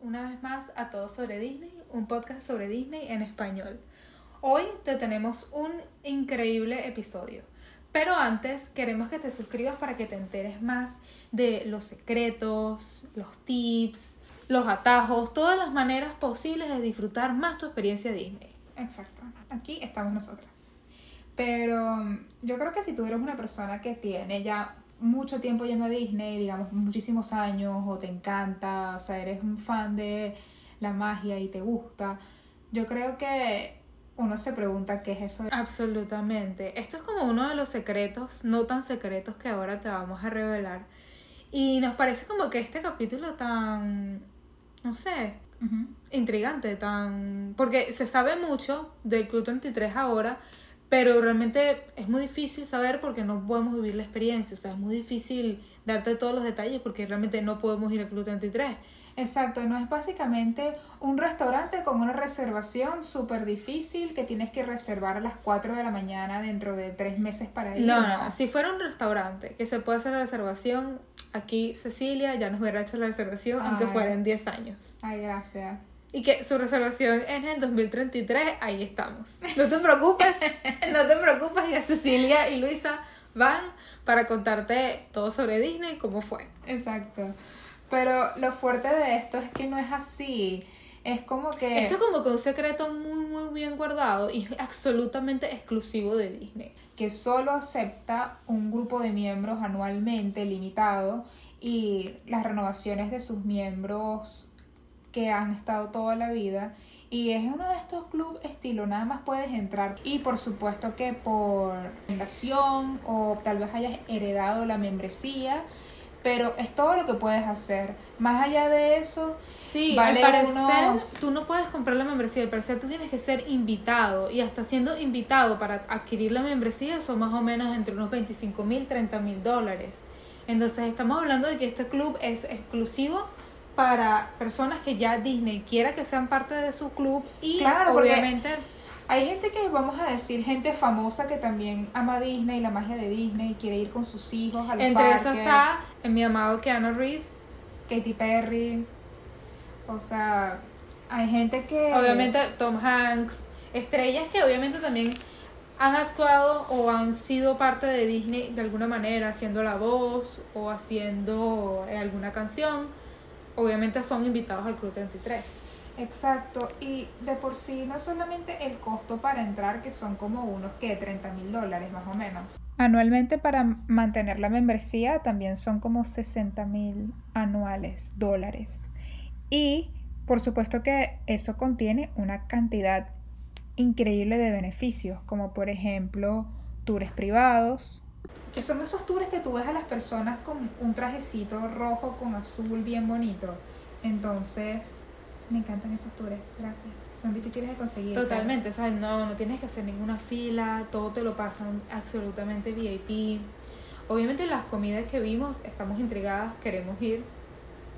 una vez más a Todo sobre Disney, un podcast sobre Disney en español. Hoy te tenemos un increíble episodio, pero antes queremos que te suscribas para que te enteres más de los secretos, los tips, los atajos, todas las maneras posibles de disfrutar más tu experiencia Disney. Exacto, aquí estamos nosotras. Pero mm, yo creo que si tú eres una persona que tiene ya mucho tiempo yendo a Disney, digamos muchísimos años, o te encanta, o sea, eres un fan de la magia y te gusta, yo creo que uno se pregunta qué es eso. Absolutamente. Esto es como uno de los secretos, no tan secretos que ahora te vamos a revelar. Y nos parece como que este capítulo tan, no sé, intrigante, tan... Porque se sabe mucho del Club 33 ahora, pero realmente es muy difícil saber porque no podemos vivir la experiencia, o sea, es muy difícil darte todos los detalles porque realmente no podemos ir al Club 33. Exacto, no es básicamente un restaurante con una reservación súper difícil que tienes que reservar a las 4 de la mañana dentro de tres meses para ir. No, no, si fuera un restaurante que se puede hacer la reservación, aquí Cecilia ya nos hubiera hecho la reservación aunque fuera en 10 años. Ay, gracias y que su resolución es en el 2033, ahí estamos. No te preocupes, no te preocupes, ya Cecilia y Luisa van para contarte todo sobre Disney y cómo fue. Exacto. Pero lo fuerte de esto es que no es así. Es como que... Esto es como que un secreto muy, muy bien guardado y absolutamente exclusivo de Disney. Que solo acepta un grupo de miembros anualmente limitado y las renovaciones de sus miembros que han estado toda la vida y es uno de estos clubes estilo, nada más puedes entrar y por supuesto que por fundación o tal vez hayas heredado la membresía, pero es todo lo que puedes hacer. Más allá de eso, sí, vale al parecer, tú no puedes comprar la membresía, al parecer tú tienes que ser invitado y hasta siendo invitado para adquirir la membresía son más o menos entre unos 25 mil, 30 mil dólares. Entonces estamos hablando de que este club es exclusivo para personas que ya Disney quiera que sean parte de su club y claro, obviamente hay gente que vamos a decir gente famosa que también ama Disney, la magia de Disney, quiere ir con sus hijos a los Entre eso está en mi amado Keanu Reeves, Katy Perry. O sea, hay gente que obviamente Tom Hanks, estrellas que obviamente también han actuado o han sido parte de Disney de alguna manera, haciendo la voz o haciendo eh, alguna canción obviamente son invitados al Club 33. Exacto, y de por sí no solamente el costo para entrar, que son como unos que 30 mil dólares más o menos. Anualmente para mantener la membresía también son como 60 mil anuales dólares. Y por supuesto que eso contiene una cantidad increíble de beneficios, como por ejemplo tours privados, que son esos tours que tú ves a las personas con un trajecito rojo con azul bien bonito. Entonces, me encantan esos tours, gracias. Son difíciles de conseguir. Totalmente, o sea, no, no tienes que hacer ninguna fila, todo te lo pasan absolutamente VIP. Obviamente las comidas que vimos, estamos intrigadas, queremos ir.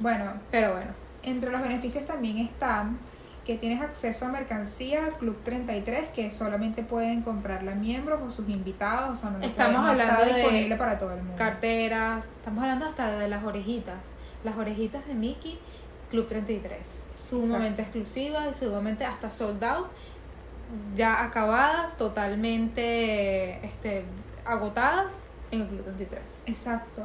Bueno, pero bueno, entre los beneficios también están que tienes acceso a mercancía Club 33 que solamente pueden comprarla miembros o sus invitados, o sea, no estamos hablando disponible para todo el mundo. Carteras, estamos hablando hasta de las orejitas, las orejitas de Mickey Club 33, sumamente exclusiva y sumamente hasta sold out, ya acabadas, totalmente este, agotadas en el Club 33. Exacto.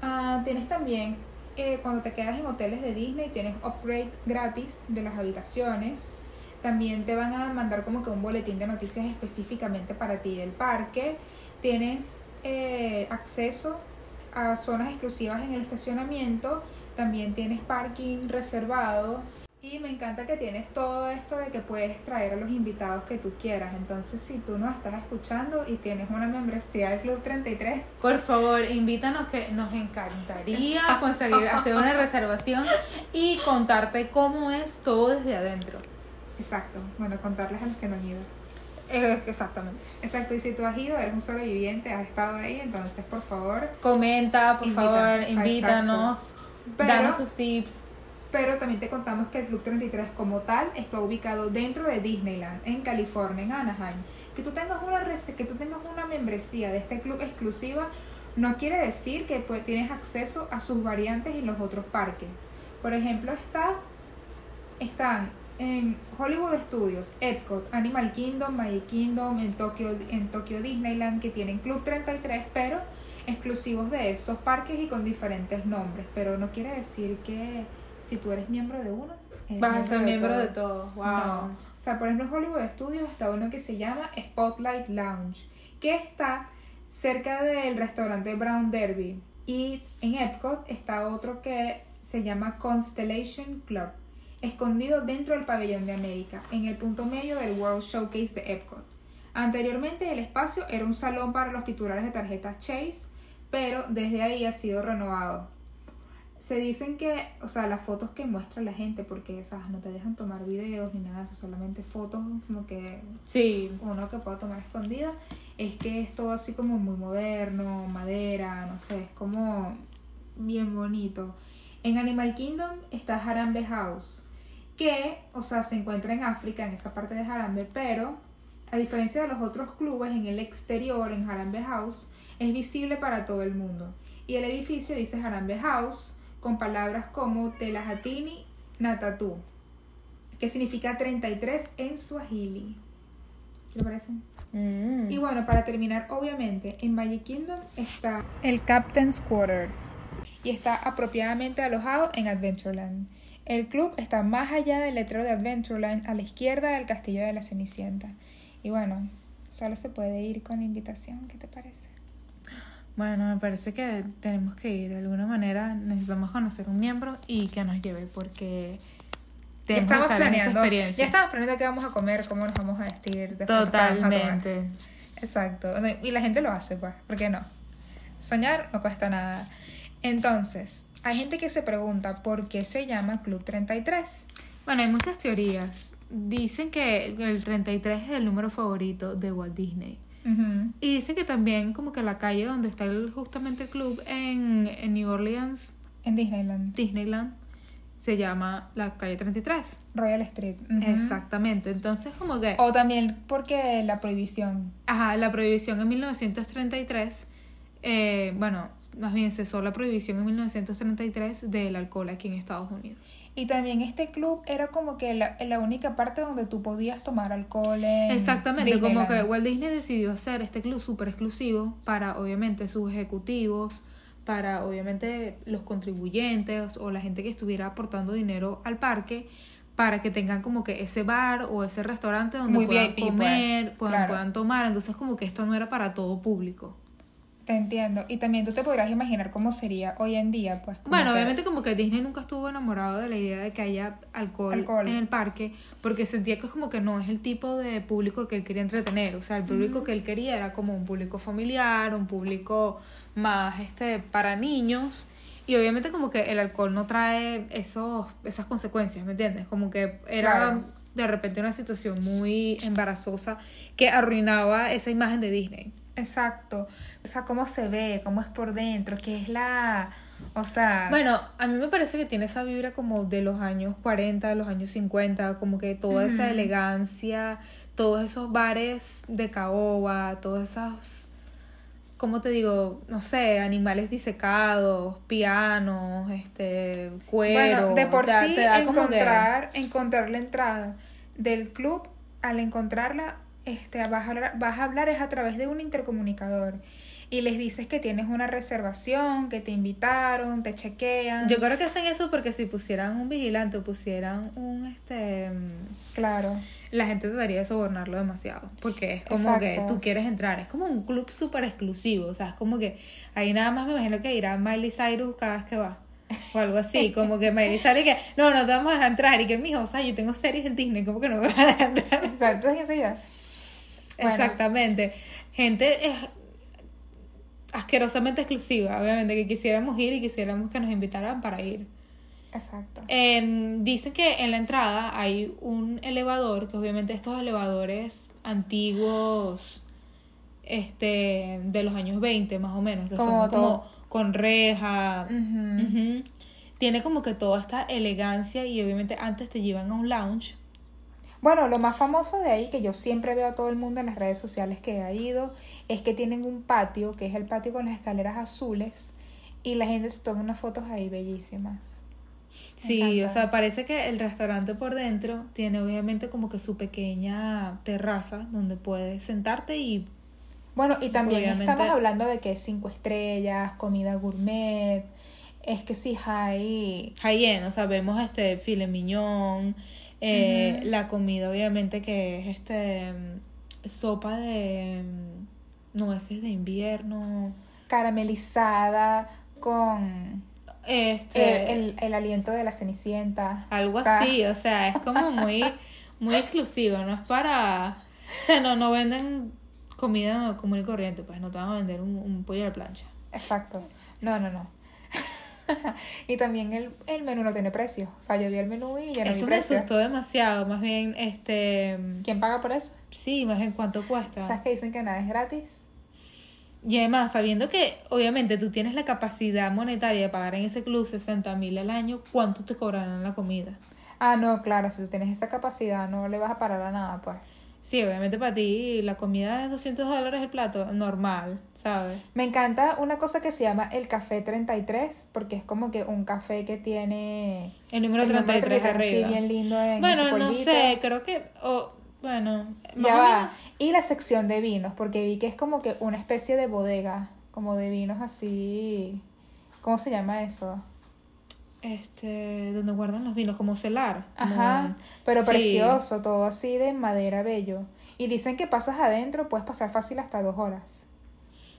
Ah, tienes también eh, cuando te quedas en hoteles de Disney tienes upgrade gratis de las habitaciones. También te van a mandar como que un boletín de noticias específicamente para ti del parque. Tienes eh, acceso a zonas exclusivas en el estacionamiento. También tienes parking reservado y me encanta que tienes todo esto de que puedes traer a los invitados que tú quieras. Entonces, si tú nos estás escuchando y tienes una membresía del Club 33, por favor, invítanos que nos encantaría conseguir hacer una reservación y contarte cómo es todo desde adentro. Exacto. Bueno, contarles a los que no han ido. Eh, exactamente. Exacto, y si tú has ido, eres un sobreviviente, has estado ahí, entonces por favor. Comenta, por favor, invítanos, danos sus tips pero también te contamos que el Club 33 como tal está ubicado dentro de Disneyland, en California, en Anaheim. Que tú tengas una, que tú tengas una membresía de este club exclusiva no quiere decir que tienes acceso a sus variantes en los otros parques. Por ejemplo, está están en Hollywood Studios, Epcot, Animal Kingdom, Magic Kingdom, en Tokyo, en Tokyo Disneyland, que tienen Club 33, pero exclusivos de esos parques y con diferentes nombres. Pero no quiere decir que si tú eres miembro de uno, vas a ser miembro de todos. Wow. O sea, por ejemplo, en Hollywood Studios está uno que se llama Spotlight Lounge, que está cerca del restaurante Brown Derby. Y en Epcot está otro que se llama Constellation Club, escondido dentro del pabellón de América, en el punto medio del World Showcase de Epcot. Anteriormente el espacio era un salón para los titulares de tarjetas Chase, pero desde ahí ha sido renovado se dicen que, o sea, las fotos que muestra la gente, porque esas no te dejan tomar videos ni nada, solamente fotos como que sí. uno que pueda tomar escondida, es que es todo así como muy moderno, madera, no sé, es como bien bonito. En Animal Kingdom está Harambe House, que, o sea, se encuentra en África, en esa parte de Harambe, pero a diferencia de los otros clubes, en el exterior, en Harambe House, es visible para todo el mundo. Y el edificio dice Harambe House, con palabras como Telajatini Natatu, que significa 33 en Swahili. ¿Qué le parece? Mm. Y bueno, para terminar, obviamente, en Magic Kingdom está el Captain's Quarter y está apropiadamente alojado en Adventureland. El club está más allá del letrero de Adventureland, a la izquierda del castillo de la Cenicienta. Y bueno, solo se puede ir con invitación, ¿qué te parece? Bueno, me parece que tenemos que ir de alguna manera, necesitamos conocer un miembro y que nos lleve porque tenemos ya estamos planeando. Ya estamos planeando qué vamos a comer, cómo nos vamos a vestir. Totalmente. Exacto. Y la gente lo hace, pues, ¿por qué no? Soñar no cuesta nada. Entonces, hay gente que se pregunta por qué se llama Club 33. Bueno, hay muchas teorías. Dicen que el 33 es el número favorito de Walt Disney. Y dice que también como que la calle donde está justamente el club en, New Orleans. En Disneyland. Disneyland. Se llama la calle 33. Royal Street. Exactamente. Entonces como que... O también porque la prohibición. Ajá, la prohibición en 1933. Eh, bueno, más bien cesó la prohibición en 1933 del alcohol aquí en Estados Unidos. Y también este club era como que la, la única parte donde tú podías tomar alcohol. Exactamente, como que Walt Disney decidió hacer este club súper exclusivo para obviamente sus ejecutivos, para obviamente los contribuyentes o la gente que estuviera aportando dinero al parque para que tengan como que ese bar o ese restaurante donde puedan pues. comer, puedan, puedan tomar. Entonces como que esto no era para todo público. Te entiendo. Y también tú te podrás imaginar cómo sería hoy en día, pues. Bueno, obviamente como que Disney nunca estuvo enamorado de la idea de que haya alcohol, en el parque, porque sentía que es como que no es el tipo de público que él quería entretener. O sea, el público que él quería era como un público familiar, un público más este para niños. Y obviamente como que el alcohol no trae esos, esas consecuencias, ¿me entiendes? Como que era de repente una situación muy embarazosa que arruinaba esa imagen de Disney. Exacto. O sea, cómo se ve, cómo es por dentro, qué es la... O sea... Bueno, a mí me parece que tiene esa vibra como de los años 40, de los años 50, como que toda esa elegancia, todos esos bares de caoba, todos esos, ¿cómo te digo? No sé, animales disecados, pianos, este, cuero. Bueno, de por sí encontrar, encontrar la entrada del club, al encontrarla, este, vas, a vas a hablar es a través de un intercomunicador y les dices que tienes una reservación, que te invitaron, te chequean. Yo creo que hacen eso porque si pusieran un vigilante o pusieran un este claro, la gente trataría de sobornarlo demasiado, porque es como que tú quieres entrar, es como un club súper exclusivo, o sea, es como que ahí nada más me imagino que irá Miley Cyrus cada vez que va. O algo así, como que Miley Cyrus que no, no te vamos a dejar entrar y que mijo, o sea, yo tengo series en Disney, como que no me van a dejar entrar. Exacto, es esa Exactamente. Gente es asquerosamente exclusiva, obviamente, que quisiéramos ir y quisiéramos que nos invitaran para ir. Exacto. dicen que en la entrada hay un elevador, que obviamente estos elevadores antiguos, este, de los años 20 más o menos, que son como con reja. Tiene como que toda esta elegancia y obviamente antes te llevan a un lounge bueno, lo más famoso de ahí, que yo siempre veo a todo el mundo en las redes sociales que ha ido, es que tienen un patio, que es el patio con las escaleras azules, y la gente se toma unas fotos ahí bellísimas. Sí, o sea, parece que el restaurante por dentro tiene obviamente como que su pequeña terraza donde puedes sentarte y... Bueno, y también estamos hablando de que cinco estrellas, comida gourmet, es que sí, hay... High-end, o sea, vemos este filet mignon, eh, la comida obviamente que es este sopa de nueces de invierno. Caramelizada con este, el, el, aliento de la cenicienta. Algo así, o sea, es como muy, muy exclusivo, no es para... O sea, no, no venden comida común y corriente, pues no te van a vender un, pollo a la plancha. Exacto. No, no, no. y también el, el, menú no tiene precio. O sea, yo vi el menú y ya no eso vi precio. Eso me asustó demasiado. Más bien, este... ¿Quién paga por eso? Sí, más bien cuánto cuesta. ¿Sabes que dicen que nada es gratis? Y además, sabiendo que obviamente tú tienes la capacidad monetaria de pagar en ese club 60 mil al año, ¿cuánto te cobrarán la comida? Ah, no, claro, si tú tienes esa capacidad no le vas a parar a nada, pues. Sí, obviamente para ti la comida es 200 dólares el plato, normal, ¿sabes? Me encanta una cosa que se llama el café 33, porque es como que un café que tiene... El número 33, arriba. Sí, bien lindo en Bueno, no sé, creo que... Bueno, ya va. Y la sección de vinos, porque vi que es como que una especie de bodega, como de vinos así. ¿Cómo se llama eso? Este, donde guardan los vinos, como celar. Ajá, pero precioso, todo así de madera bello. Y dicen que pasas adentro, puedes pasar fácil hasta dos horas.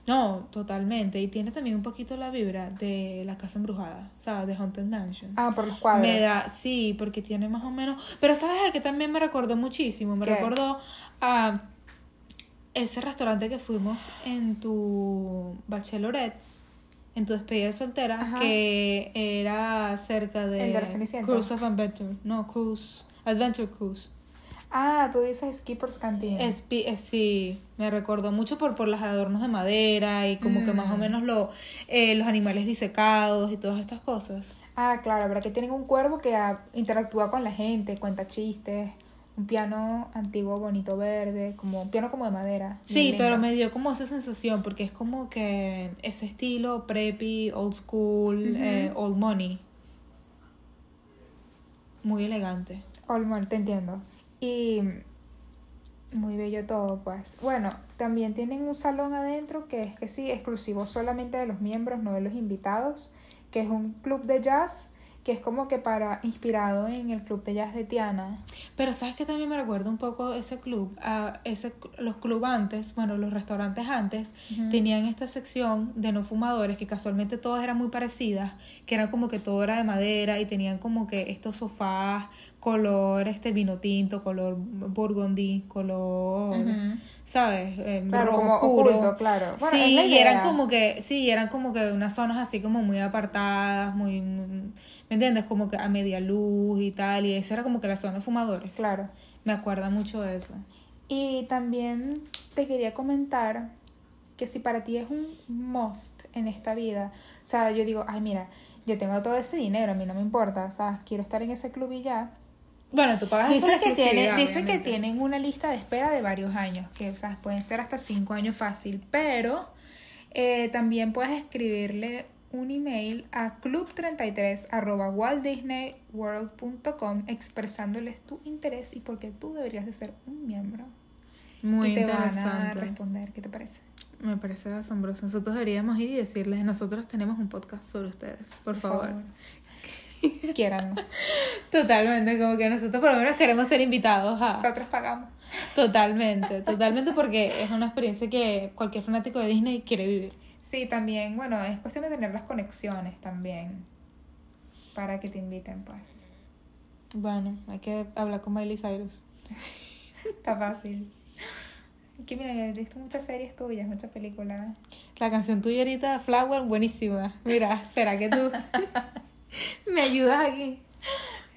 No, totalmente. Y tiene también un poquito la vibra de la casa embrujada, ¿sabes? De Haunted Mansion. Ah, por los cuadros. Me da, sí, porque tiene más o menos. Pero ¿sabes a qué también me recordó muchísimo? Me recordó a ese restaurante que fuimos en tu bachelorette, en tu despedida de soltera, que era cerca de. ¿El de Cruise of Adventure. No, Cruise. Adventure Cruise. Ah, tú dices Skipper's Canteen. Es, sí, me recordó mucho por, por los adornos de madera y como que más o mm. menos lo, eh, los animales disecados y todas estas cosas. Ah, claro, verdad que tienen un cuervo que interactúa con la gente, cuenta chistes, un piano antiguo, bonito, verde, como un piano como de madera. Sí, pero me dio como esa sensación porque es como que ese estilo preppy, old school, eh, old money. Muy elegante. Old money, te entiendo. Y muy bello todo, pues. Bueno, también tienen un salón adentro que es que sí, exclusivo solamente de los miembros, no de los invitados, que es un club de jazz que es como que para inspirado en el club de jazz de Tiana. Pero sabes que también me recuerda un poco ese club, a ese los clubes antes, bueno, los restaurantes antes tenían esta sección de no fumadores que casualmente todas eran muy parecidas, que eran como que todo era de madera y tenían como que estos sofás color este vino tinto, color burgundy, color ¿sabes? Eh, claro, como oscuro. claro. sí, y eran como que sí, eran como que unas zonas así como muy apartadas, muy ¿Me entiendes? Como que a media luz y tal. Y esa era como que la zona de fumadores. Claro. Me acuerda mucho de eso. Y también te quería comentar que si para ti es un must en esta vida, o sea, yo digo, ay, mira, yo tengo todo ese dinero, a mí no me importa, o sea, quiero estar en ese club y ya. Bueno, tú pagas dice que tiene, Dice que tienen una lista de espera de varios años, que o sea, pueden ser hasta cinco años fácil, pero eh, también puedes escribirle un email a club33 waltdisneyworld.com expresándoles tu interés y por qué tú deberías de ser un miembro. Muy y te interesante. van a responder, ¿qué te parece? Me parece asombroso. Nosotros deberíamos ir y decirles, nosotros tenemos un podcast sobre ustedes, por, favor. favor. Totalmente, como que nosotros por lo menos queremos ser invitados. Nosotros pagamos. Totalmente, totalmente porque es una experiencia que cualquier fanático de Disney quiere vivir. Sí, también, bueno, es cuestión de tener las conexiones también para que te inviten, pues. Bueno, hay que hablar con Miley Cyrus. Está fácil. Que mira, he visto muchas series tuyas, muchas películas. La canción tuya ahorita, Flower, buenísima. Mira, ¿será que tú me ayudas aquí?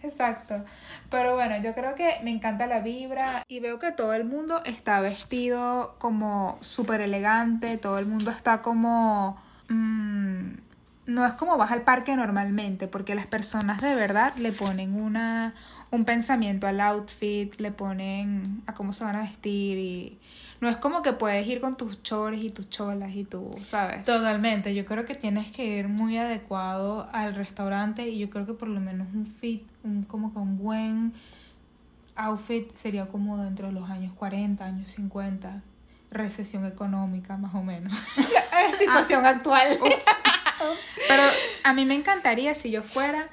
Exacto. Pero bueno, yo creo que me encanta la vibra y veo que todo el mundo está vestido como súper elegante, todo el mundo está como... Mm, no es como vas al parque normalmente, porque las personas de verdad le ponen una, un pensamiento al outfit, le ponen a cómo se van a vestir y No es como que puedes ir con tus chores y tus cholas y tú, ¿sabes? Totalmente, yo creo que tienes que ir muy adecuado al restaurante y yo creo que por lo menos un fit, un, como que un buen outfit sería como dentro de los años 40, años 50 recesión económica, más o menos. Situación Ah. actual. Pero a mí me encantaría si yo fuera,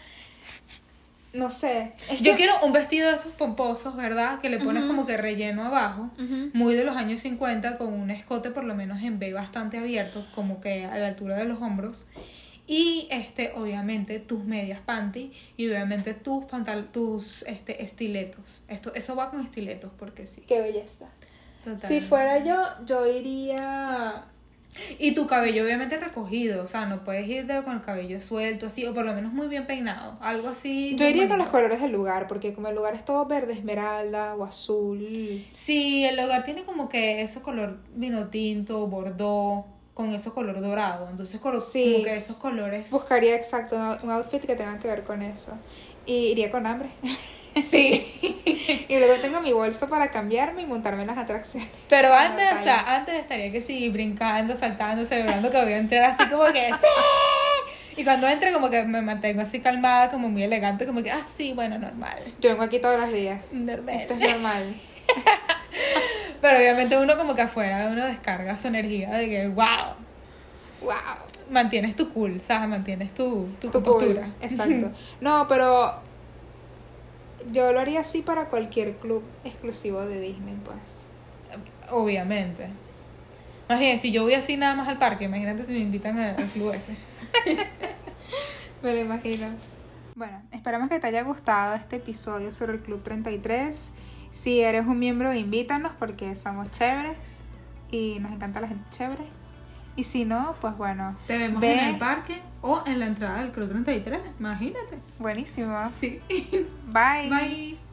no sé. es Yo que- quiero un vestido de esos pomposos, ¿verdad? Que le pones como que relleno abajo, muy de los años 50, con un escote por lo menos en B bastante abierto, como que a la altura de los hombros. Y este, obviamente, tus medias panty y obviamente tus pantal tus este, estiletos. Esto, eso va con estiletos, porque sí. Qué belleza. Total. Si fuera yo, yo iría. Y tu cabello obviamente recogido, o sea, no puedes ir de- con el cabello suelto así, o por lo menos muy bien peinado, algo así. Yo iría con los colores del lugar, porque como el lugar es todo verde, esmeralda o azul. Sí, el hogar tiene como que ese color vino tinto, bordó, con ese color dorado, entonces colo- Sí. como que esos colores. Buscaría exacto un outfit que tenga que ver con eso. Y iría con hambre. Sí. y luego tengo mi bolso para cambiarme y montarme en las atracciones. Pero antes, o sea, antes estaría que sí, brincando, saltando, celebrando que voy a entrar así como que ¡Sí! Y cuando entre como que me mantengo así calmada, como muy elegante, como que, ah, sí, bueno, normal. Yo vengo aquí todos los días. Normal. Esto es normal. Pero obviamente uno como que afuera, uno descarga su energía de que, wow, ¡Wow! mantienes tu cool, ¿sabes? Mantienes tu, tu, Tu compostura. cool, Exacto. No, pero yo lo haría así para cualquier club exclusivo de Disney, pues. Obviamente. Imagínate, si yo voy así nada más al parque, imagínate si me invitan al club ese. Me lo imagino. Bueno, esperamos que te haya gustado este episodio sobre el Club 33. Si eres un miembro, invítanos porque somos chéveres y nos encanta la gente chévere. Y si no, pues bueno, Te vemos Ve. en el parque o en la entrada del Club 33, imagínate. buenísimo. Sí. Bye. Bye.